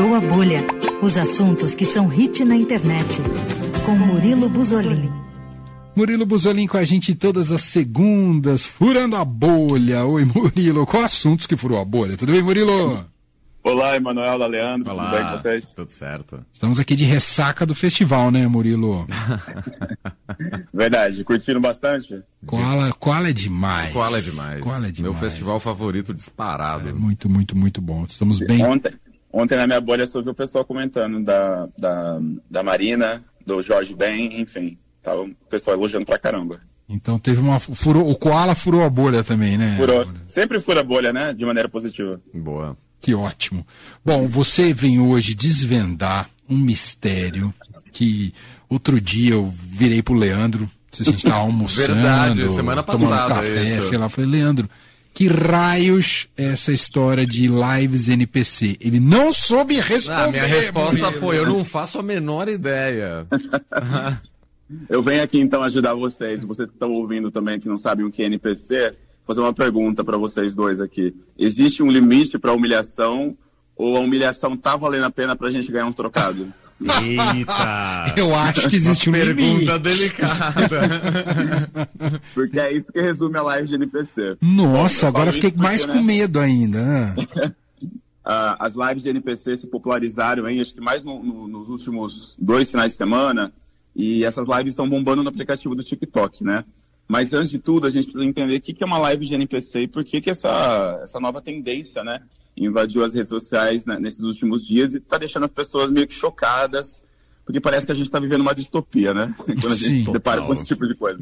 Furou a Bolha. Os assuntos que são hit na internet. Com Murilo Buzolin. Murilo Buzolin com a gente todas as segundas, furando a bolha. Oi, Murilo. Qual assuntos que furou a bolha? Tudo bem, Murilo? Olá, Emanuel, Leandro, Olá, tudo bem com vocês? Tudo certo. Estamos aqui de ressaca do festival, né, Murilo? Verdade, curtiram bastante? Koala, Koala é demais. Koala é demais. Koala é demais. Meu festival favorito disparado. É muito, muito, muito bom. Estamos bem. Ontem, ontem na minha bolha eu vi o pessoal comentando da, da, da Marina, do Jorge Ben, enfim. Tava o pessoal elogiando pra caramba. Então teve uma. Furou, o Koala furou a bolha também, né? Furou. Sempre fura a bolha, né? De maneira positiva. Boa. Que ótimo. Bom, você vem hoje desvendar um mistério que outro dia eu virei pro Leandro, se a gente estava almoçando, Verdade, semana tomando passada, café, isso. sei lá, eu falei, Leandro, que raios é essa história de lives NPC? Ele não soube responder. Ah, minha resposta foi: eu não faço a menor ideia. Eu venho aqui então ajudar vocês, vocês que estão ouvindo também que não sabem o que é NPC, fazer uma pergunta para vocês dois aqui. Existe um limite para humilhação ou a humilhação tá valendo a pena pra gente ganhar um trocado? Eita! Eu acho que existe um Pergunta limite. delicada. Porque é isso que resume a live de NPC. Nossa, agora fiquei isso mais porque, com né? medo ainda. né? Ah, as lives de NPC se popularizaram, hein? Acho que mais no- no- nos últimos dois finais de semana. E essas lives estão bombando no aplicativo do TikTok, né? Mas antes de tudo, a gente precisa entender o que que é uma live de NPC e por que, que essa, essa nova tendência, né? Invadiu as redes sociais né, nesses últimos dias e está deixando as pessoas meio que chocadas, porque parece que a gente está vivendo uma distopia, né? Quando a gente Sim. se depara com esse tipo de coisa.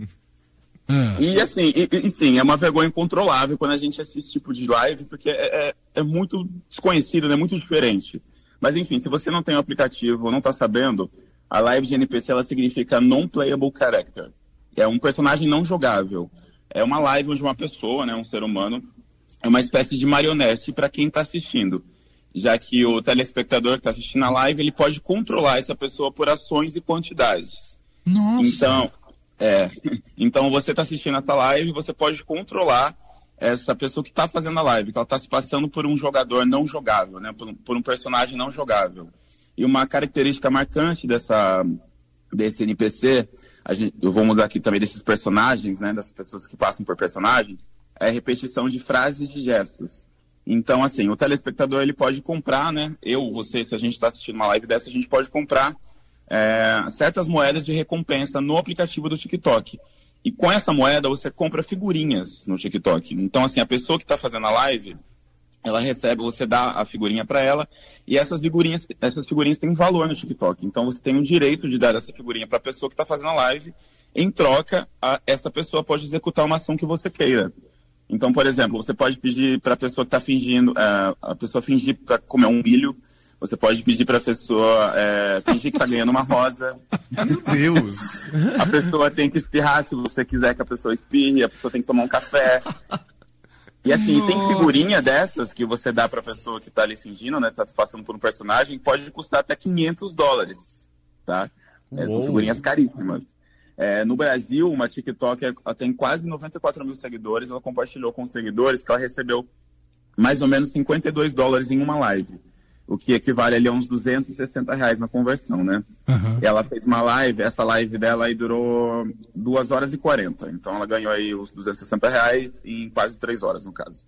Ah, E assim, e, e- sim, é uma vergonha incontrolável quando a gente assiste esse tipo de live, porque é, é- é muito desconhecido, né? Muito diferente. Mas enfim, se você não tem o aplicativo ou não tá sabendo, a live de NPC ela significa Non-Playable Character. É um personagem não jogável. É uma live onde uma pessoa, né, um ser humano, é uma espécie de marionete para quem está assistindo. Já que o telespectador que está assistindo a live, ele pode controlar essa pessoa por ações e quantidades. nossa. Então, é, então você está assistindo essa live, você pode controlar essa pessoa que está fazendo a live, que ela está se passando por um jogador não jogável, né? Por, um- por um personagem não jogável. E uma característica marcante dessa desse NPC, a gente, mudar aqui também desses personagens, né? Das pessoas que passam por personagens, é repetição de frases e de gestos. Então, assim, o telespectador ele pode comprar, né? Eu, você, se a gente está assistindo uma live dessa, a gente pode comprar é, certas moedas de recompensa no aplicativo do TikTok. E com essa moeda você compra figurinhas no TikTok. Então, assim, a pessoa que está fazendo a live, ela recebe, você dá a figurinha para ela, e essas figurinhas, essas figurinhas têm valor no TikTok. Então, você tem o direito de dar essa figurinha para a pessoa que está fazendo a live. Em troca, a- essa pessoa pode executar uma ação que você queira. Então, por exemplo, você pode pedir para a pessoa que está fingindo, é, a pessoa fingir para comer um milho. Você pode pedir para a pessoa é, fingir que está ganhando uma rosa. Meu Deus! A pessoa tem que espirrar se você quiser que a pessoa espirre. A pessoa tem que tomar um café. E assim, tem figurinha dessas que você dá pra pessoa que tá ali fingindo, né? Tá se passando por um personagem, pode custar até 500 dólares, tá? São figurinhas caríssimas. É, no Brasil, uma TikToker ela tem quase 94 mil seguidores. Ela compartilhou com os seguidores que ela recebeu mais ou menos 52 dólares em uma live. O que equivale ali a uns 260 reais na conversão, né? Aham. Ela fez uma live, essa live dela aí durou 2 horas e 40. Então ela ganhou aí os 260 reais em quase 3 horas, no caso.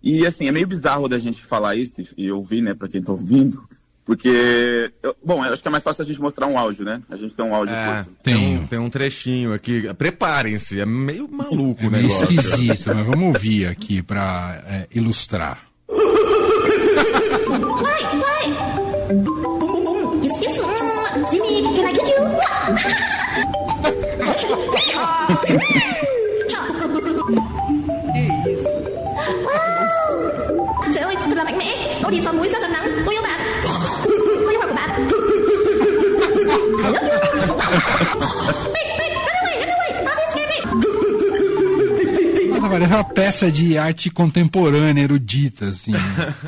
E assim, é meio bizarro da gente falar isso e ouvir, né, pra quem tá ouvindo. Porque, eu- bom, eu acho que é mais fácil a gente mostrar um áudio, né? A gente tem um áudio É, curto. tem, Tenho. um, tem um trechinho aqui. Preparem-se, é meio maluco É o meio negócio. esquisito, mas vamos ouvir aqui para ilustrar. Why? Why? parece uma peça de arte contemporânea, erudita, assim.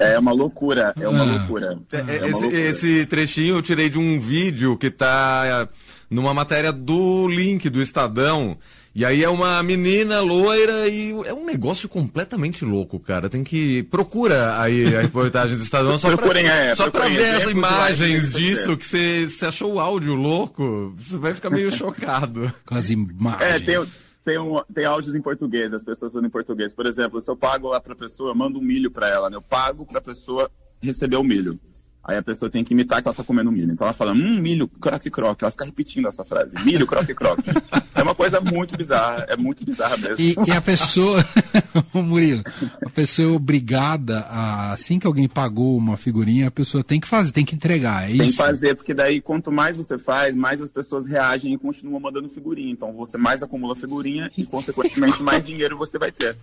É uma loucura, é uma Ah. loucura. É, É uma esse, loucura. esse trechinho eu tirei de um vídeo que tá é, numa matéria do link do Estadão E aí é uma menina loira e é um negócio completamente louco, cara. Tem que. Procura aí a reportagem do Estadão só pra, Procurem, é, só pra ver as exemplos de imagens disso, você que você, achou o áudio louco. Você vai ficar meio chocado. Com as É, imagens. tem, tem, um, tem áudios em português, as pessoas falando em português. Por exemplo, se eu pago lá pra pessoa, eu mando um milho pra ela, né? Eu pago pra pessoa receber o milho. Aí a pessoa tem que imitar que ela tá comendo milho. Então ela fala, hum, milho, croque, croque. Ela fica repetindo essa frase. Milho, croque, croque. é uma coisa muito bizarra, é muito bizarra mesmo. E, e a pessoa, Murilo, a pessoa é obrigada a, assim que alguém pagou uma figurinha, a pessoa tem que fazer, tem que entregar, é Tem que isso? fazer, porque daí quanto mais você faz, mais as pessoas reagem e continuam mandando figurinha. Então você mais acumula figurinha e, consequentemente, mais dinheiro você vai ter.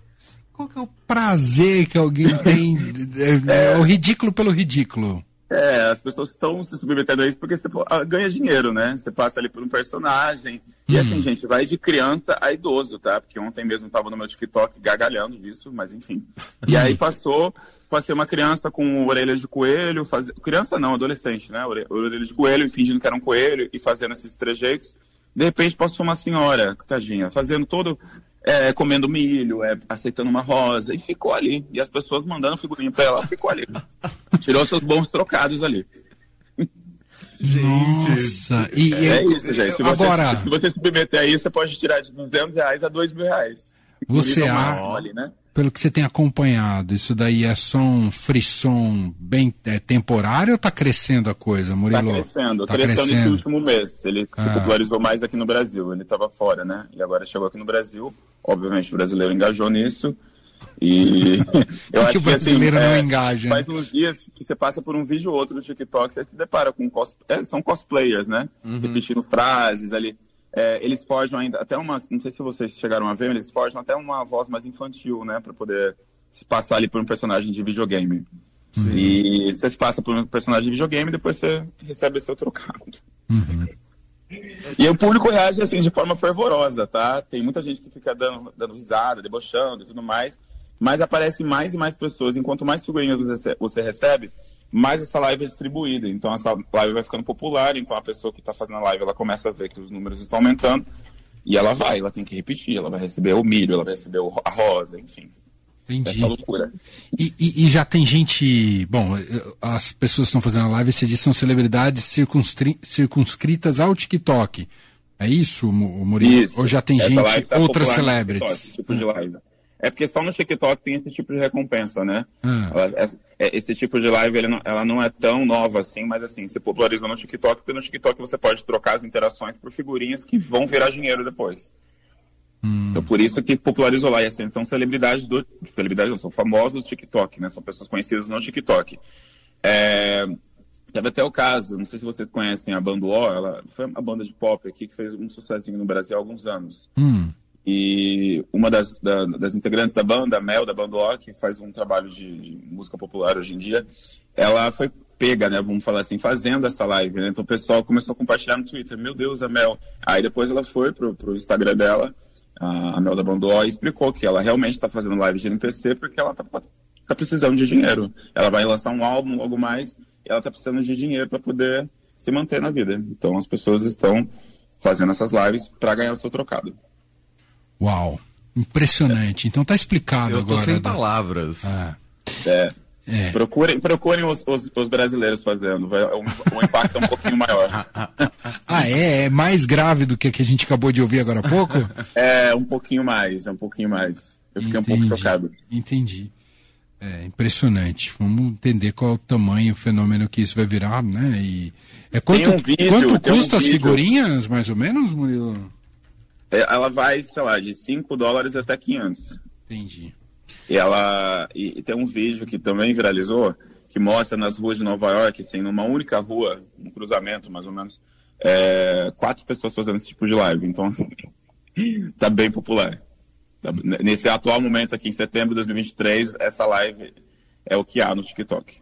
Qual que é o prazer que alguém tem? É, é o ridículo pelo ridículo. É, as pessoas estão se submetendo a isso porque você ah, ganha dinheiro, né? Você passa ali por um personagem. E assim, gente, vai de criança a idoso, tá? Porque ontem mesmo tava no meu TikTok gargalhando disso, mas enfim. E aí passou, passei uma criança com orelhas de coelho, faz... criança não, adolescente, né? Ore- Orelhas de coelho, fingindo que era um coelho e fazendo esses trejeitos. De repente passou uma senhora, tadinha, fazendo todo. É, comendo milho, é, aceitando uma rosa, e ficou ali. E as pessoas mandando figurinha pra ela, ficou ali. Tirou seus bons trocados ali. Nossa, e, É isso, gente. Se você, agora, se você submeter a isso, você pode tirar de 200 reais a 2 mil reais. Você Nível a- máximo ali, né? pelo que você tem acompanhado, isso daí é só um frisson bem é, temporário ou tá crescendo a coisa, Tá Murilo? crescendo, Tá crescendo esse crescendo. último mês. Ele se Ah. popularizou mais aqui no Brasil. Ele estava fora, né? E agora chegou aqui no Brasil. Obviamente o brasileiro engajou nisso. E eu que o brasileiro não engaja, né? Faz uns dias que você passa por um vídeo ou outro do TikTok, você se depara com cos... é, são cosplayers, né? Uhum. Repetindo frases ali. É, eles forjam ainda até uma. Não sei se vocês chegaram a ver, eles forjam até uma voz mais infantil, né? Pra poder se passar ali por um personagem de videogame. E você se passa por um personagem de videogame e depois você recebe seu trocado. E o público reage assim de forma fervorosa, tá? Tem muita gente que fica dando, dando risada, debochando e tudo mais. Mas aparecem mais e mais pessoas. Enquanto mais figurinhas você, recebe, mais essa live é distribuída. Então essa live vai ficando popular. Então a pessoa que está fazendo a live, ela começa a ver que os números estão aumentando. E ela vai, ela tem que repetir. Ela vai receber o milho, ela vai receber a rosa, enfim. Entendi. Essa loucura. E, e- e já tem gente. Bom, eh, as pessoas que estão fazendo a live, você disse, são celebridades circunscri- circunscritas ao TikTok. É isso, Mu- Murilo? Isso. Ou já tem Essa gente, tá outras celebrities? Tipo de live. É porque só no TikTok tem esse tipo de recompensa, né? Ah. Ela- é- é- esse tipo de live não- ela não é tão nova assim, mas assim, se popularizou no TikTok, porque no TikTok você pode trocar as interações por figurinhas que vão virar dinheiro depois. Então por isso que popularizou lá. E assim, são celebridades do. Celebridades não, são famosos do TikTok, né? São pessoas conhecidas no TikTok. É, Teve até o caso, não sei se vocês conhecem a Banda O, ela foi uma banda de pop aqui que fez um sucessinho no Brasil há alguns anos. Hum, E uma das, da- das integrantes da banda, a Mel, da Banda O, que faz um trabalho de, de música popular hoje em dia, ela foi pega, né, vamos falar assim, fazendo essa live, né? Então o pessoal começou a compartilhar no Twitter, meu Deus, a Mel. Aí depois ela foi pro, pro Instagram dela, a, a Mel da Banda O, e explicou que ela realmente está fazendo live de NPC porque ela tá, tá precisando de dinheiro. Ela vai lançar um álbum logo mais, e ela tá precisando de dinheiro para poder se manter na vida. Então as pessoas estão fazendo essas lives para ganhar o seu trocado. uau. Impressionante. Então tá explicado Eu tô agora. sem da- palavras. Ah, É. é. Procurem, procurem os, os- os brasileiros fazendo. Vai, o, o impacto é um pouquinho maior. Ah, é? É mais grave do que a que a gente acabou de ouvir agora há pouco? É um pouquinho mais, é um pouquinho mais. Eu fiquei um pouco Entendi, chocado. Entendi. É impressionante. Vamos entender qual é o tamanho, o fenômeno que isso vai virar, né? E é quanto, um vídeo, quanto tem um custa as figurinhas, mais ou menos, Murilo? É, Ela vai, sei lá, de 5 dólares até 500. Entendi. E ela e, e tem um vídeo que também viralizou que mostra nas ruas de Nova York, assim, numa única rua, um cruzamento mais ou menos, é, quatro pessoas fazendo esse tipo de live. Então, assim, tá bem popular. Tá- nesse atual momento aqui, em setembro de 2023, essa live é o que há no TikTok.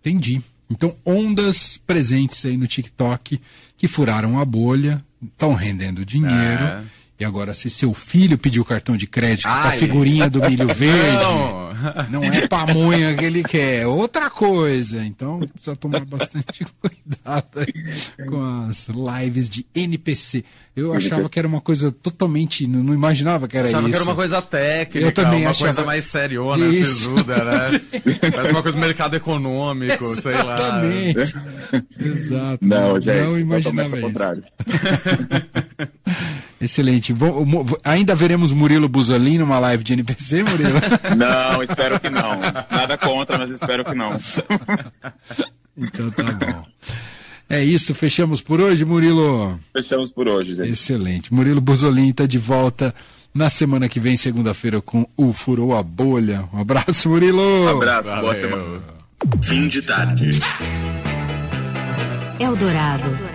Entendi. Então, ondas presentes aí no TikTok que furaram a bolha, estão rendendo dinheiro É. E agora, se seu filho pediu cartão de crédito com a figurinha do milho verde, Não. não é pamonha que ele quer, é outra coisa. Então precisa tomar bastante cuidado aí com as lives de NPC. Eu achava que era uma coisa totalmente. Não, não imaginava que era Achava isso. que era uma coisa técnica, Eu também uma achava- coisa mais seriona, Isso, sisuda, né? Parece uma coisa do mercado econômico, sei lá. Exatamente. Exato. Não, gente, não imaginava ao isso. contrário. Excelente. Vou- ainda veremos Murilo Buzolin numa live de NPC, Murilo? Não, espero que não. Nada contra, mas espero que não. então tá bom. É isso, fechamos por hoje, Murilo. Fechamos por hoje, gente. Excelente. Murilo Buzolin está de volta na semana que vem, segunda-feira, com o Furou a Bolha. Um abraço, Murilo. Um abraço, boa Valeu. semana. Fim de tarde. Eldorado.